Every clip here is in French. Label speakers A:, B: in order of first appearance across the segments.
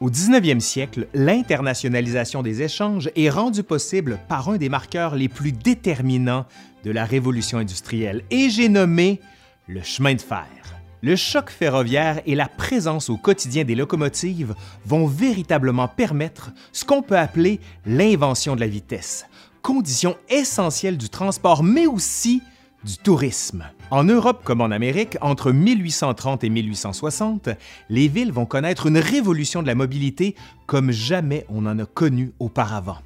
A: Au 19e siècle, l'internationalisation des échanges est rendue possible par un des marqueurs les plus déterminants de la révolution industrielle, et j'ai nommé le chemin de fer. Le choc ferroviaire et la présence au quotidien des locomotives vont véritablement permettre ce qu'on peut appeler l'invention de la vitesse, condition essentielle du transport, mais aussi du tourisme. En Europe comme en Amérique, entre 1830 et 1860, les villes vont connaître une révolution de la mobilité comme jamais on en a connu auparavant.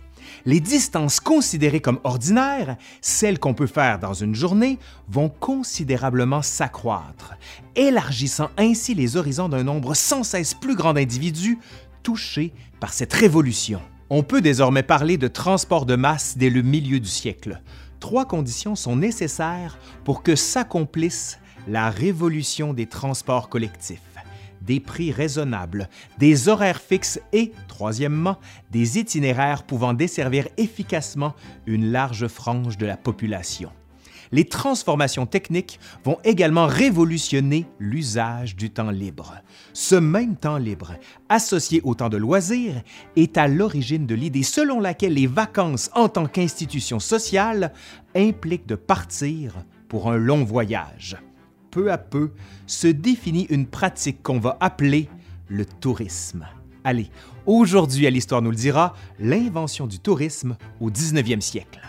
A: Les distances considérées comme ordinaires, celles qu'on peut faire dans une journée, vont considérablement s'accroître, élargissant ainsi les horizons d'un nombre sans cesse plus grand d'individus touchés par cette révolution. On peut désormais parler de transport de masse dès le milieu du siècle, trois conditions sont nécessaires pour que s'accomplisse la révolution des transports collectifs. Des prix raisonnables, des horaires fixes et, troisièmement, des itinéraires pouvant desservir efficacement une large frange de la population les transformations techniques vont également révolutionner l'usage du temps libre. Ce même temps libre, associé au temps de loisirs, est à l'origine de l'idée selon laquelle les vacances en tant qu'institution sociale impliquent de partir pour un long voyage. Peu à peu se définit une pratique qu'on va appeler le tourisme. Allez, aujourd'hui à l'Histoire nous le dira, l'invention du tourisme au 19e siècle.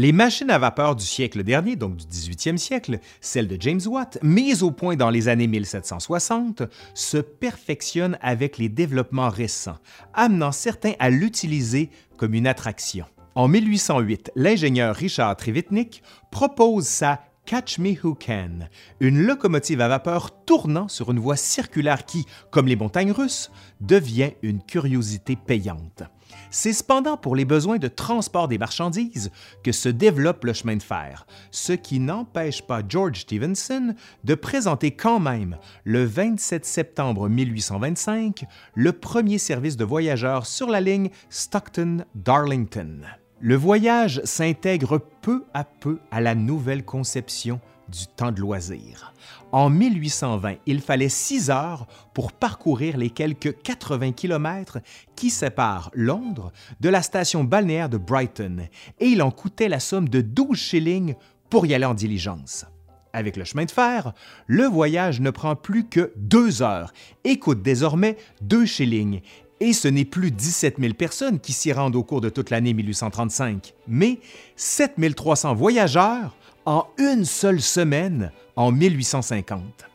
A: Les machines à vapeur du siècle dernier, donc du 18e siècle, celles de James Watt, mises au point dans les années 1760, se perfectionnent avec les développements récents, amenant certains à l'utiliser comme une attraction. En 1808, l'ingénieur Richard Trevithick propose sa Catch Me Who Can, une locomotive à vapeur tournant sur une voie circulaire qui, comme les montagnes russes, devient une curiosité payante. C'est cependant pour les besoins de transport des marchandises que se développe le chemin de fer, ce qui n'empêche pas George Stephenson de présenter quand même, le 27 septembre 1825, le premier service de voyageurs sur la ligne Stockton-Darlington. Le voyage s'intègre peu à peu à la nouvelle conception du temps de loisir. En 1820, il fallait six heures pour parcourir les quelques 80 kilomètres qui séparent Londres de la station balnéaire de Brighton, et il en coûtait la somme de 12 shillings pour y aller en diligence. Avec le chemin de fer, le voyage ne prend plus que deux heures et coûte désormais 2 shillings. Et ce n'est plus 17 000 personnes qui s'y rendent au cours de toute l'année 1835, mais 7 300 voyageurs en une seule semaine en 1850.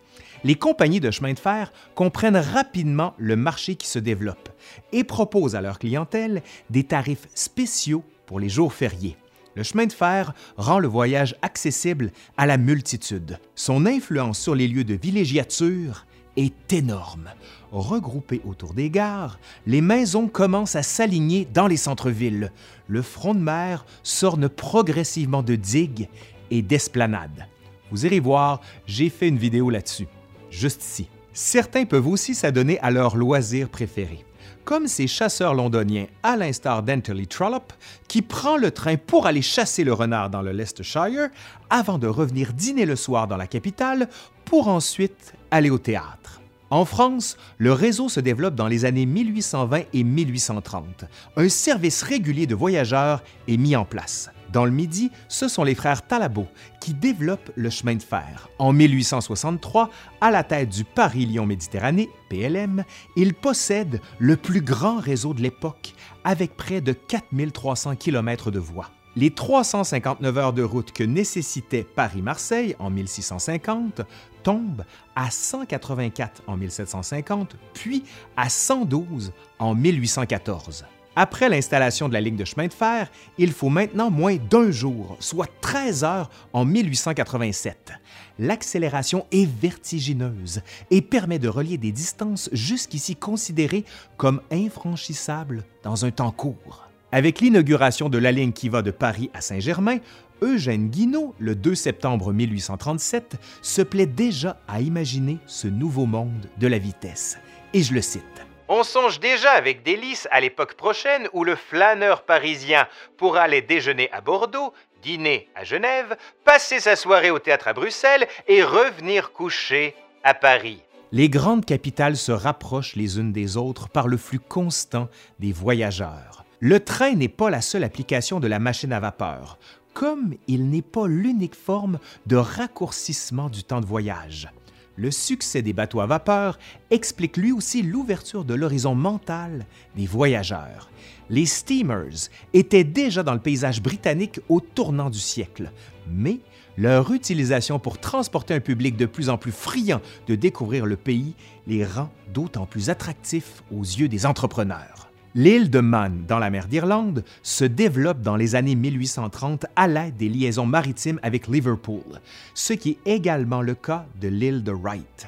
A: Les compagnies de chemin de fer comprennent rapidement le marché qui se développe et proposent à leur clientèle des tarifs spéciaux pour les jours fériés. Le chemin de fer rend le voyage accessible à la multitude. Son influence sur les lieux de villégiature est énorme. Regroupées autour des gares, les maisons commencent à s'aligner dans les centres-villes. Le front de mer s'orne progressivement de digues et d'esplanade. Vous irez voir, j'ai fait une vidéo là-dessus, juste ici. Certains peuvent aussi s'adonner à leur loisir préféré, comme ces chasseurs londoniens, à l'instar d'Anthony Trollope, qui prend le train pour aller chasser le renard dans le Leicestershire avant de revenir dîner le soir dans la capitale pour ensuite aller au théâtre. En France, le réseau se développe dans les années 1820 et 1830. Un service régulier de voyageurs est mis en place. Dans le Midi, ce sont les frères Talabot qui développent le chemin de fer. En 1863, à la tête du Paris-Lyon-Méditerranée, PLM, ils possèdent le plus grand réseau de l'époque, avec près de 4300 km de voies. Les 359 heures de route que nécessitait Paris-Marseille en 1650 tombent à 184 en 1750, puis à 112 en 1814. Après l'installation de la ligne de chemin de fer, il faut maintenant moins d'un jour, soit 13 heures en 1887. L'accélération est vertigineuse et permet de relier des distances jusqu'ici considérées comme infranchissables dans un temps court. Avec l'inauguration de la ligne qui va de Paris à Saint-Germain, Eugène Guinaud, le 2 septembre 1837, se plaît déjà à imaginer ce nouveau monde de la vitesse. Et je le cite. On songe déjà avec délice à l'époque prochaine où le flâneur parisien pourra aller déjeuner à Bordeaux, dîner à Genève, passer sa soirée au théâtre à Bruxelles et revenir coucher à Paris. Les grandes capitales se rapprochent les unes des autres par le flux constant des voyageurs. Le train n'est pas la seule application de la machine à vapeur, comme il n'est pas l'unique forme de raccourcissement du temps de voyage. Le succès des bateaux à vapeur explique lui aussi l'ouverture de l'horizon mental des voyageurs. Les steamers étaient déjà dans le paysage britannique au tournant du siècle, mais leur utilisation pour transporter un public de plus en plus friand de découvrir le pays les rend d'autant plus attractifs aux yeux des entrepreneurs. L'île de Man, dans la mer d'Irlande, se développe dans les années 1830 à l'aide des liaisons maritimes avec Liverpool, ce qui est également le cas de l'île de Wright.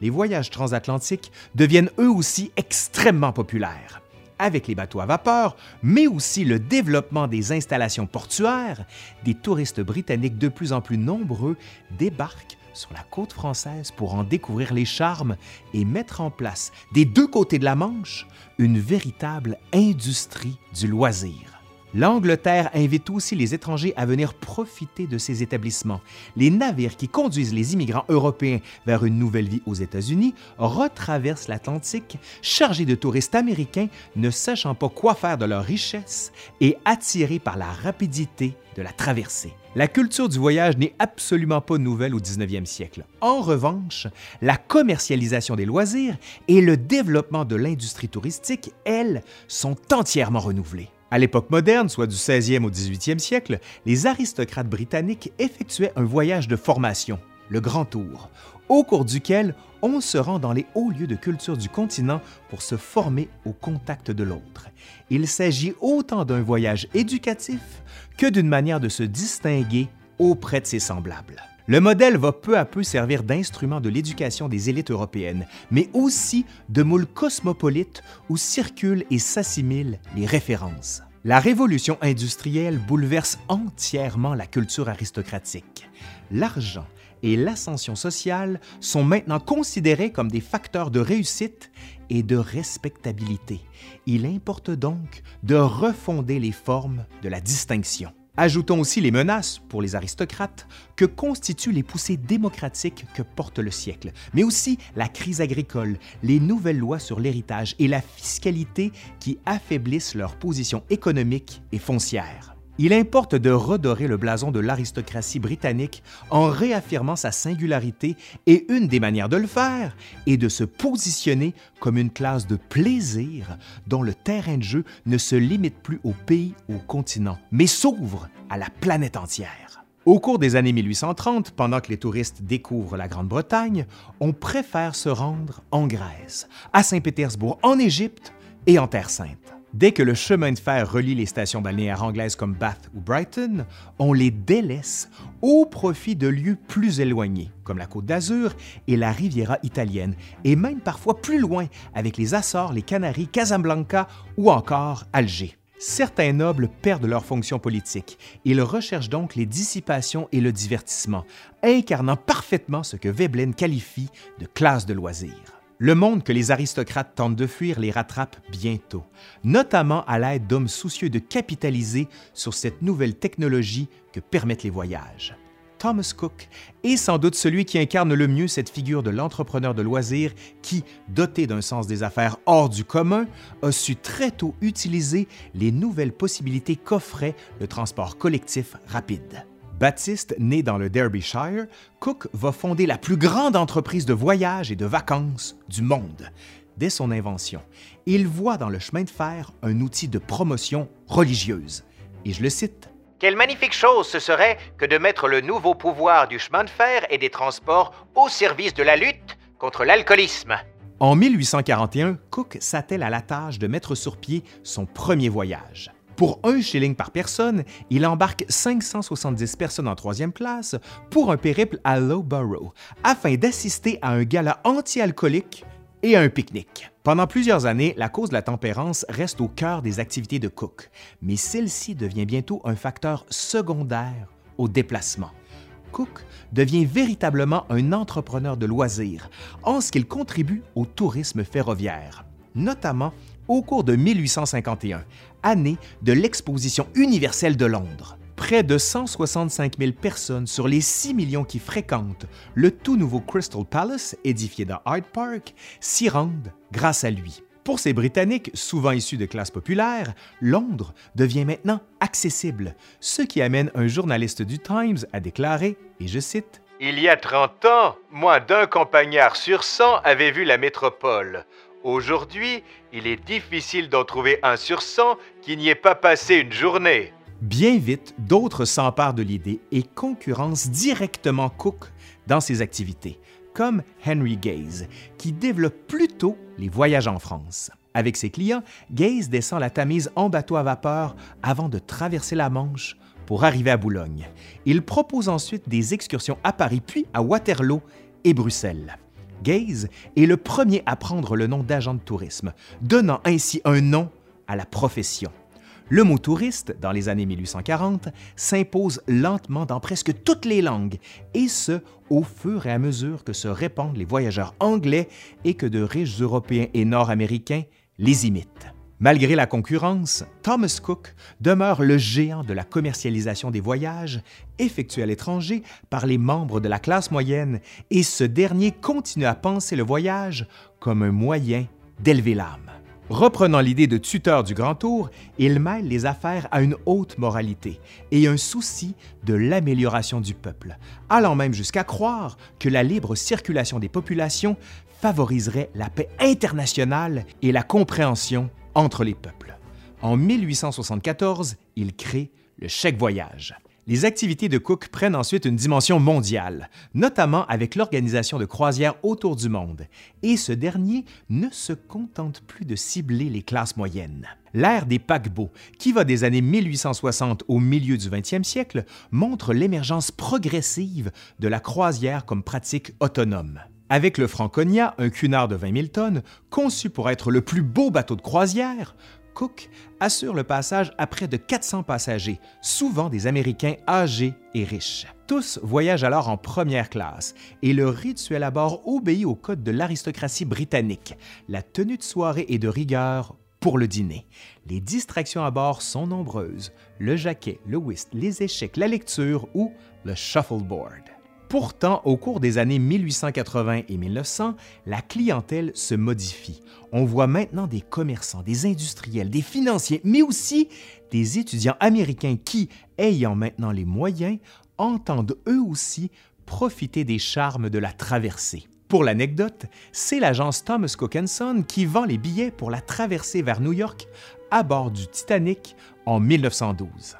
A: Les voyages transatlantiques deviennent eux aussi extrêmement populaires. Avec les bateaux à vapeur, mais aussi le développement des installations portuaires, des touristes britanniques de plus en plus nombreux débarquent sur la côte française pour en découvrir les charmes et mettre en place, des deux côtés de la Manche, une véritable industrie du loisir. L'Angleterre invite aussi les étrangers à venir profiter de ces établissements. Les navires qui conduisent les immigrants européens vers une nouvelle vie aux États-Unis retraversent l'Atlantique, chargés de touristes américains ne sachant pas quoi faire de leurs richesses et attirés par la rapidité de la traversée. La culture du voyage n'est absolument pas nouvelle au 19e siècle. En revanche, la commercialisation des loisirs et le développement de l'industrie touristique, elles, sont entièrement renouvelées. À l'époque moderne, soit du 16e au 18e siècle, les aristocrates britanniques effectuaient un voyage de formation, le Grand Tour, au cours duquel on se rend dans les hauts lieux de culture du continent pour se former au contact de l'autre. Il s'agit autant d'un voyage éducatif que d'une manière de se distinguer auprès de ses semblables. Le modèle va peu à peu servir d'instrument de l'éducation des élites européennes, mais aussi de moule cosmopolite où circulent et s'assimilent les références. La révolution industrielle bouleverse entièrement la culture aristocratique. L'argent et l'ascension sociale sont maintenant considérés comme des facteurs de réussite et de respectabilité. Il importe donc de refonder les formes de la distinction. Ajoutons aussi les menaces pour les aristocrates que constituent les poussées démocratiques que porte le siècle, mais aussi la crise agricole, les nouvelles lois sur l'héritage et la fiscalité qui affaiblissent leur position économique et foncière. Il importe de redorer le blason de l'aristocratie britannique en réaffirmant sa singularité et une des manières de le faire est de se positionner comme une classe de plaisir dont le terrain de jeu ne se limite plus au pays ou au continent, mais s'ouvre à la planète entière. Au cours des années 1830, pendant que les touristes découvrent la Grande-Bretagne, on préfère se rendre en Grèce, à Saint-Pétersbourg, en Égypte et en Terre sainte. Dès que le chemin de fer relie les stations balnéaires anglaises comme Bath ou Brighton, on les délaisse au profit de lieux plus éloignés, comme la Côte d'Azur et la Riviera italienne, et même parfois plus loin avec les Açores, les Canaries, Casablanca ou encore Alger. Certains nobles perdent leur fonction politique. Ils recherchent donc les dissipations et le divertissement, incarnant parfaitement ce que Veblen qualifie de classe de loisirs. Le monde que les aristocrates tentent de fuir les rattrape bientôt, notamment à l'aide d'hommes soucieux de capitaliser sur cette nouvelle technologie que permettent les voyages. Thomas Cook est sans doute celui qui incarne le mieux cette figure de l'entrepreneur de loisirs qui, doté d'un sens des affaires hors du commun, a su très tôt utiliser les nouvelles possibilités qu'offrait le transport collectif rapide. Baptiste, né dans le Derbyshire, Cook va fonder la plus grande entreprise de voyage et de vacances du monde. Dès son invention, il voit dans le chemin de fer un outil de promotion religieuse. Et je le cite.
B: Quelle magnifique chose ce serait que de mettre le nouveau pouvoir du chemin de fer et des transports au service de la lutte contre l'alcoolisme.
A: En 1841, Cook s'attelle à la tâche de mettre sur pied son premier voyage. Pour un shilling par personne, il embarque 570 personnes en troisième classe pour un périple à Loughborough afin d'assister à un gala anti-alcoolique et à un pique-nique. Pendant plusieurs années, la cause de la tempérance reste au cœur des activités de Cook, mais celle-ci devient bientôt un facteur secondaire au déplacement. Cook devient véritablement un entrepreneur de loisirs en ce qu'il contribue au tourisme ferroviaire, notamment au cours de 1851, année de l'Exposition universelle de Londres. Près de 165 000 personnes sur les 6 millions qui fréquentent le tout nouveau Crystal Palace, édifié dans Hyde Park, s'y rendent grâce à lui. Pour ces Britanniques, souvent issus de classes populaires, Londres devient maintenant accessible, ce qui amène un journaliste du Times à déclarer, et je cite,
B: Il y a 30 ans, moins d'un campagnard sur 100 avait vu la métropole. Aujourd'hui, il est difficile d'en trouver un sur 100 qui n'y ait pas passé une journée.
A: Bien vite, d'autres s'emparent de l'idée et concurrencent directement Cook dans ses activités, comme Henry Gaze, qui développe plutôt les voyages en France. Avec ses clients, Gaze descend la Tamise en bateau à vapeur avant de traverser la Manche pour arriver à Boulogne. Il propose ensuite des excursions à Paris, puis à Waterloo et Bruxelles. Gaze est le premier à prendre le nom d'agent de tourisme, donnant ainsi un nom à la profession. Le mot touriste, dans les années 1840, s'impose lentement dans presque toutes les langues, et ce, au fur et à mesure que se répandent les voyageurs anglais et que de riches Européens et Nord-Américains les imitent. Malgré la concurrence, Thomas Cook demeure le géant de la commercialisation des voyages effectués à l'étranger par les membres de la classe moyenne, et ce dernier continue à penser le voyage comme un moyen d'élever l'âme. Reprenant l'idée de tuteur du grand tour, il mêle les affaires à une haute moralité et un souci de l'amélioration du peuple, allant même jusqu'à croire que la libre circulation des populations favoriserait la paix internationale et la compréhension entre les peuples. En 1874, il crée le chèque voyage. Les activités de Cook prennent ensuite une dimension mondiale, notamment avec l'organisation de croisières autour du monde, et ce dernier ne se contente plus de cibler les classes moyennes. L'ère des paquebots, qui va des années 1860 au milieu du 20e siècle, montre l'émergence progressive de la croisière comme pratique autonome. Avec le Franconia, un cunard de 20 000 tonnes, conçu pour être le plus beau bateau de croisière, Cook assure le passage à près de 400 passagers, souvent des Américains âgés et riches. Tous voyagent alors en première classe et le rituel à bord obéit au code de l'aristocratie britannique. La tenue de soirée est de rigueur pour le dîner. Les distractions à bord sont nombreuses. Le jaquet, le whist, les échecs, la lecture ou le shuffleboard. Pourtant, au cours des années 1880 et 1900, la clientèle se modifie. On voit maintenant des commerçants, des industriels, des financiers, mais aussi des étudiants américains qui, ayant maintenant les moyens, entendent eux aussi profiter des charmes de la traversée. Pour l'anecdote, c'est l'agence Thomas Cook Son qui vend les billets pour la traversée vers New York à bord du Titanic en 1912.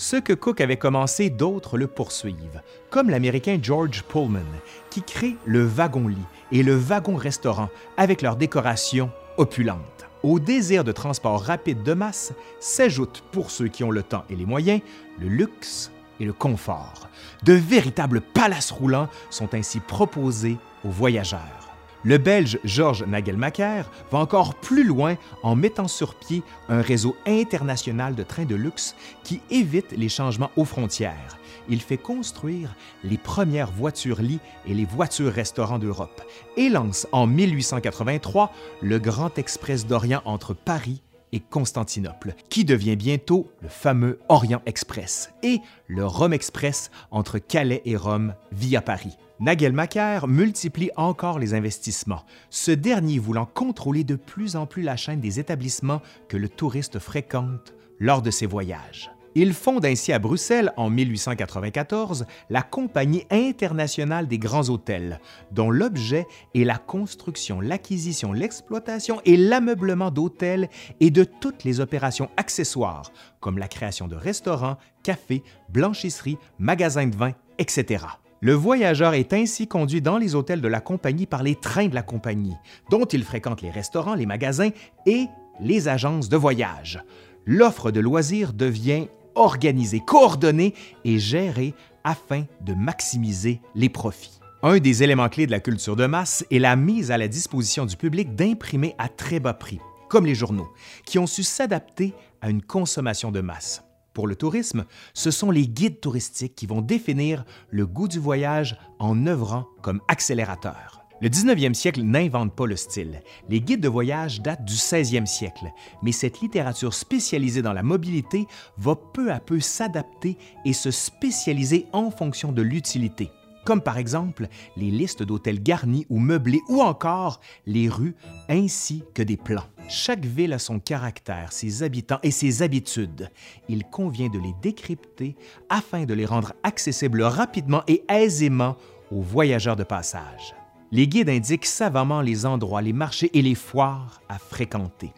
A: Ce que Cook avait commencé, d'autres le poursuivent, comme l'Américain George Pullman, qui crée le wagon-lit et le wagon-restaurant avec leurs décorations opulentes. Au désir de transport rapide de masse s'ajoutent, pour ceux qui ont le temps et les moyens, le luxe et le confort. De véritables palaces roulants sont ainsi proposés aux voyageurs. Le Belge Georges Nagelmacher va encore plus loin en mettant sur pied un réseau international de trains de luxe qui évite les changements aux frontières. Il fait construire les premières voitures-lits et les voitures-restaurants d'Europe et lance en 1883 le Grand Express d'Orient entre Paris et Constantinople, qui devient bientôt le fameux Orient Express, et le Rome Express entre Calais et Rome via Paris. Nagelmacher multiplie encore les investissements, ce dernier voulant contrôler de plus en plus la chaîne des établissements que le touriste fréquente lors de ses voyages. Il fonde ainsi à Bruxelles en 1894 la Compagnie internationale des grands hôtels, dont l'objet est la construction, l'acquisition, l'exploitation et l'ameublement d'hôtels et de toutes les opérations accessoires, comme la création de restaurants, cafés, blanchisseries, magasins de vin, etc. Le voyageur est ainsi conduit dans les hôtels de la compagnie par les trains de la compagnie, dont il fréquente les restaurants, les magasins et les agences de voyage. L'offre de loisirs devient organisée, coordonnée et gérée afin de maximiser les profits. Un des éléments clés de la culture de masse est la mise à la disposition du public d'imprimés à très bas prix, comme les journaux, qui ont su s'adapter à une consommation de masse. Pour le tourisme, ce sont les guides touristiques qui vont définir le goût du voyage en œuvrant comme accélérateur. Le 19e siècle n'invente pas le style. Les guides de voyage datent du 16e siècle, mais cette littérature spécialisée dans la mobilité va peu à peu s'adapter et se spécialiser en fonction de l'utilité, comme par exemple les listes d'hôtels garnis ou meublés ou encore les rues ainsi que des plans. Chaque ville a son caractère, ses habitants et ses habitudes. Il convient de les décrypter afin de les rendre accessibles rapidement et aisément aux voyageurs de passage. Les guides indiquent savamment les endroits, les marchés et les foires à fréquenter.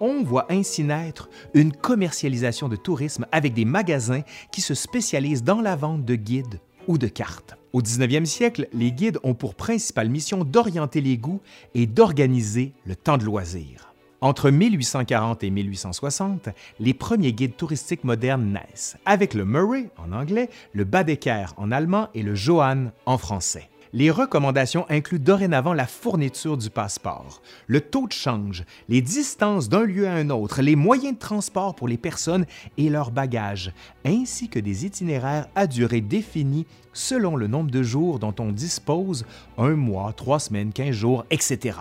A: On voit ainsi naître une commercialisation de tourisme avec des magasins qui se spécialisent dans la vente de guides ou de cartes. Au 19e siècle, les guides ont pour principale mission d'orienter les goûts et d'organiser le temps de loisir. Entre 1840 et 1860, les premiers guides touristiques modernes naissent, avec le Murray en anglais, le Badeker en allemand et le Johann en français. Les recommandations incluent dorénavant la fourniture du passeport, le taux de change, les distances d'un lieu à un autre, les moyens de transport pour les personnes et leurs bagages, ainsi que des itinéraires à durée définie selon le nombre de jours dont on dispose, un mois, trois semaines, quinze jours, etc.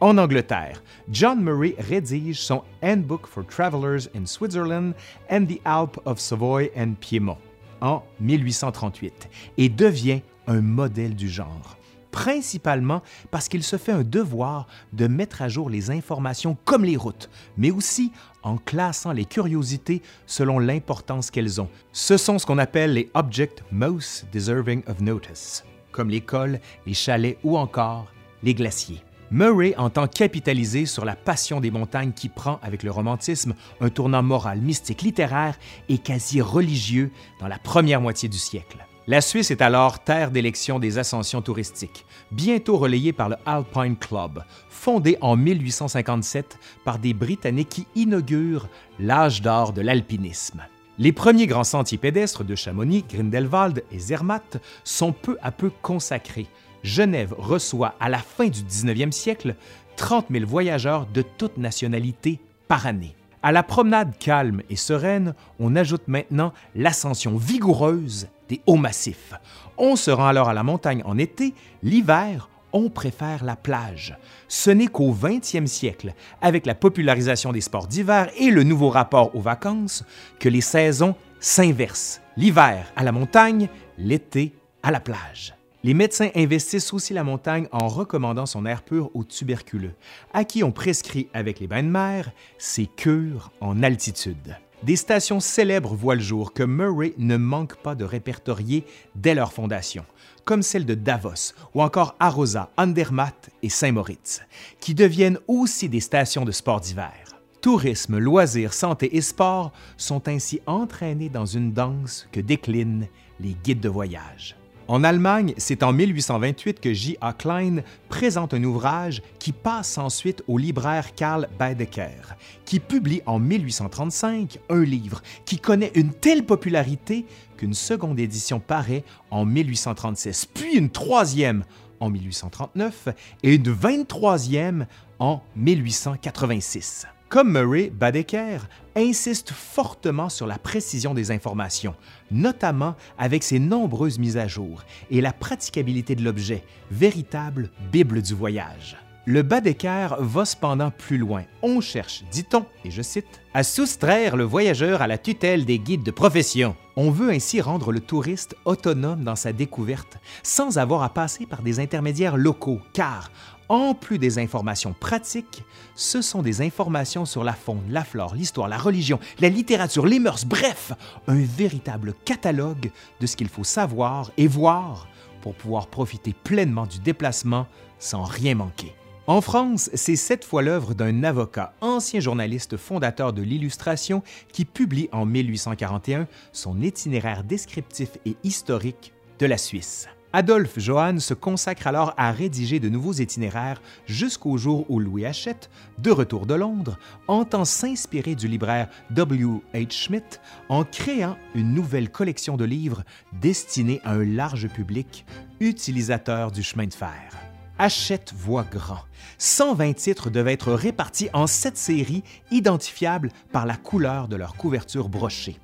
A: En Angleterre, John Murray rédige son Handbook for Travelers in Switzerland and the Alps of Savoy and Piémont en 1838 et devient un modèle du genre, principalement parce qu'il se fait un devoir de mettre à jour les informations comme les routes, mais aussi en classant les curiosités selon l'importance qu'elles ont. Ce sont ce qu'on appelle les Objects Most Deserving of Notice, comme l'école, les chalets ou encore les glaciers. Murray entend capitaliser sur la passion des montagnes qui prend, avec le romantisme, un tournant moral, mystique, littéraire et quasi religieux dans la première moitié du siècle. La Suisse est alors terre d'élection des ascensions touristiques, bientôt relayée par le Alpine Club, fondé en 1857 par des Britanniques qui inaugurent l'âge d'or de l'alpinisme. Les premiers grands sentiers pédestres de Chamonix, Grindelwald et Zermatt sont peu à peu consacrés. Genève reçoit à la fin du 19e siècle 30 000 voyageurs de toutes nationalités par année. À la promenade calme et sereine, on ajoute maintenant l'ascension vigoureuse des hauts massifs. On se rend alors à la montagne en été, l'hiver, on préfère la plage. Ce n'est qu'au 20e siècle, avec la popularisation des sports d'hiver et le nouveau rapport aux vacances, que les saisons s'inversent. L'hiver à la montagne, l'été à la plage. Les médecins investissent aussi la montagne en recommandant son air pur aux tuberculeux, à qui on prescrit avec les bains de mer ces cures en altitude. Des stations célèbres voient le jour que Murray ne manque pas de répertorier dès leur fondation, comme celle de Davos ou encore Arosa, Andermatt et Saint-Moritz, qui deviennent aussi des stations de sport d'hiver. Tourisme, loisirs, santé et sport sont ainsi entraînés dans une danse que déclinent les guides de voyage. En Allemagne, c'est en 1828 que J.A. Klein présente un ouvrage qui passe ensuite au libraire Karl Baedeker, qui publie en 1835 un livre qui connaît une telle popularité qu'une seconde édition paraît en 1836, puis une troisième en 1839 et une 23e en 1886. Comme Murray, Badeker insiste fortement sur la précision des informations, notamment avec ses nombreuses mises à jour et la praticabilité de l'objet, véritable Bible du voyage. Le Badeker va cependant plus loin. On cherche, dit-on, et je cite, à soustraire le voyageur à la tutelle des guides de profession. On veut ainsi rendre le touriste autonome dans sa découverte, sans avoir à passer par des intermédiaires locaux, car en plus des informations pratiques, ce sont des informations sur la faune, la flore, l'histoire, la religion, la littérature, les mœurs, bref, un véritable catalogue de ce qu'il faut savoir et voir pour pouvoir profiter pleinement du déplacement sans rien manquer. En France, c'est cette fois l'œuvre d'un avocat, ancien journaliste fondateur de l'illustration, qui publie en 1841 son itinéraire descriptif et historique de la Suisse. Adolphe Johann se consacre alors à rédiger de nouveaux itinéraires jusqu'au jour où Louis Hachette, de retour de Londres, entend s'inspirer du libraire W. H. Schmidt en créant une nouvelle collection de livres destinés à un large public utilisateur du chemin de fer. Hachette voit grand. 120 titres devaient être répartis en sept séries identifiables par la couleur de leur couverture brochée.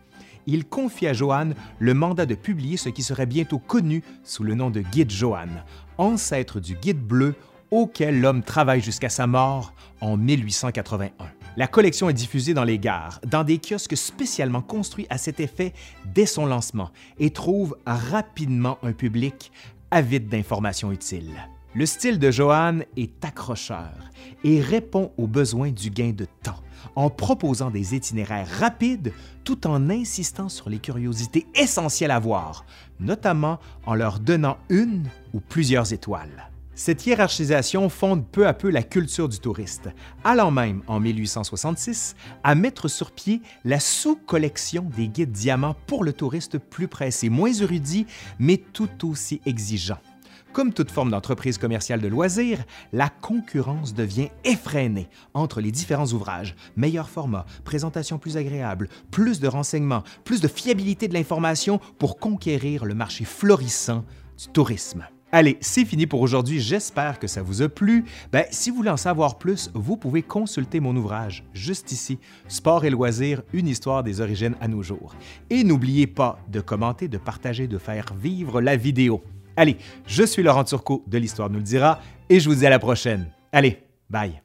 A: il confie à Johann le mandat de publier ce qui serait bientôt connu sous le nom de Guide Johann, ancêtre du Guide bleu auquel l'homme travaille jusqu'à sa mort en 1881. La collection est diffusée dans les gares, dans des kiosques spécialement construits à cet effet dès son lancement et trouve rapidement un public avide d'informations utiles. Le style de Johann est accrocheur et répond aux besoins du gain de temps en proposant des itinéraires rapides tout en insistant sur les curiosités essentielles à voir, notamment en leur donnant une ou plusieurs étoiles. Cette hiérarchisation fonde peu à peu la culture du touriste, allant même, en 1866, à mettre sur pied la sous-collection des guides diamants pour le touriste plus pressé, moins érudit, mais tout aussi exigeant. Comme toute forme d'entreprise commerciale de loisirs, la concurrence devient effrénée entre les différents ouvrages. Meilleur format, présentation plus agréable, plus de renseignements, plus de fiabilité de l'information pour conquérir le marché florissant du tourisme. Allez, c'est fini pour aujourd'hui. J'espère que ça vous a plu. Ben, si vous voulez en savoir plus, vous pouvez consulter mon ouvrage, juste ici, Sport et loisirs, une histoire des origines à nos jours. Et n'oubliez pas de commenter, de partager, de faire vivre la vidéo. Allez, je suis Laurent Turcot de l'Histoire nous le dira et je vous dis à la prochaine. Allez, bye.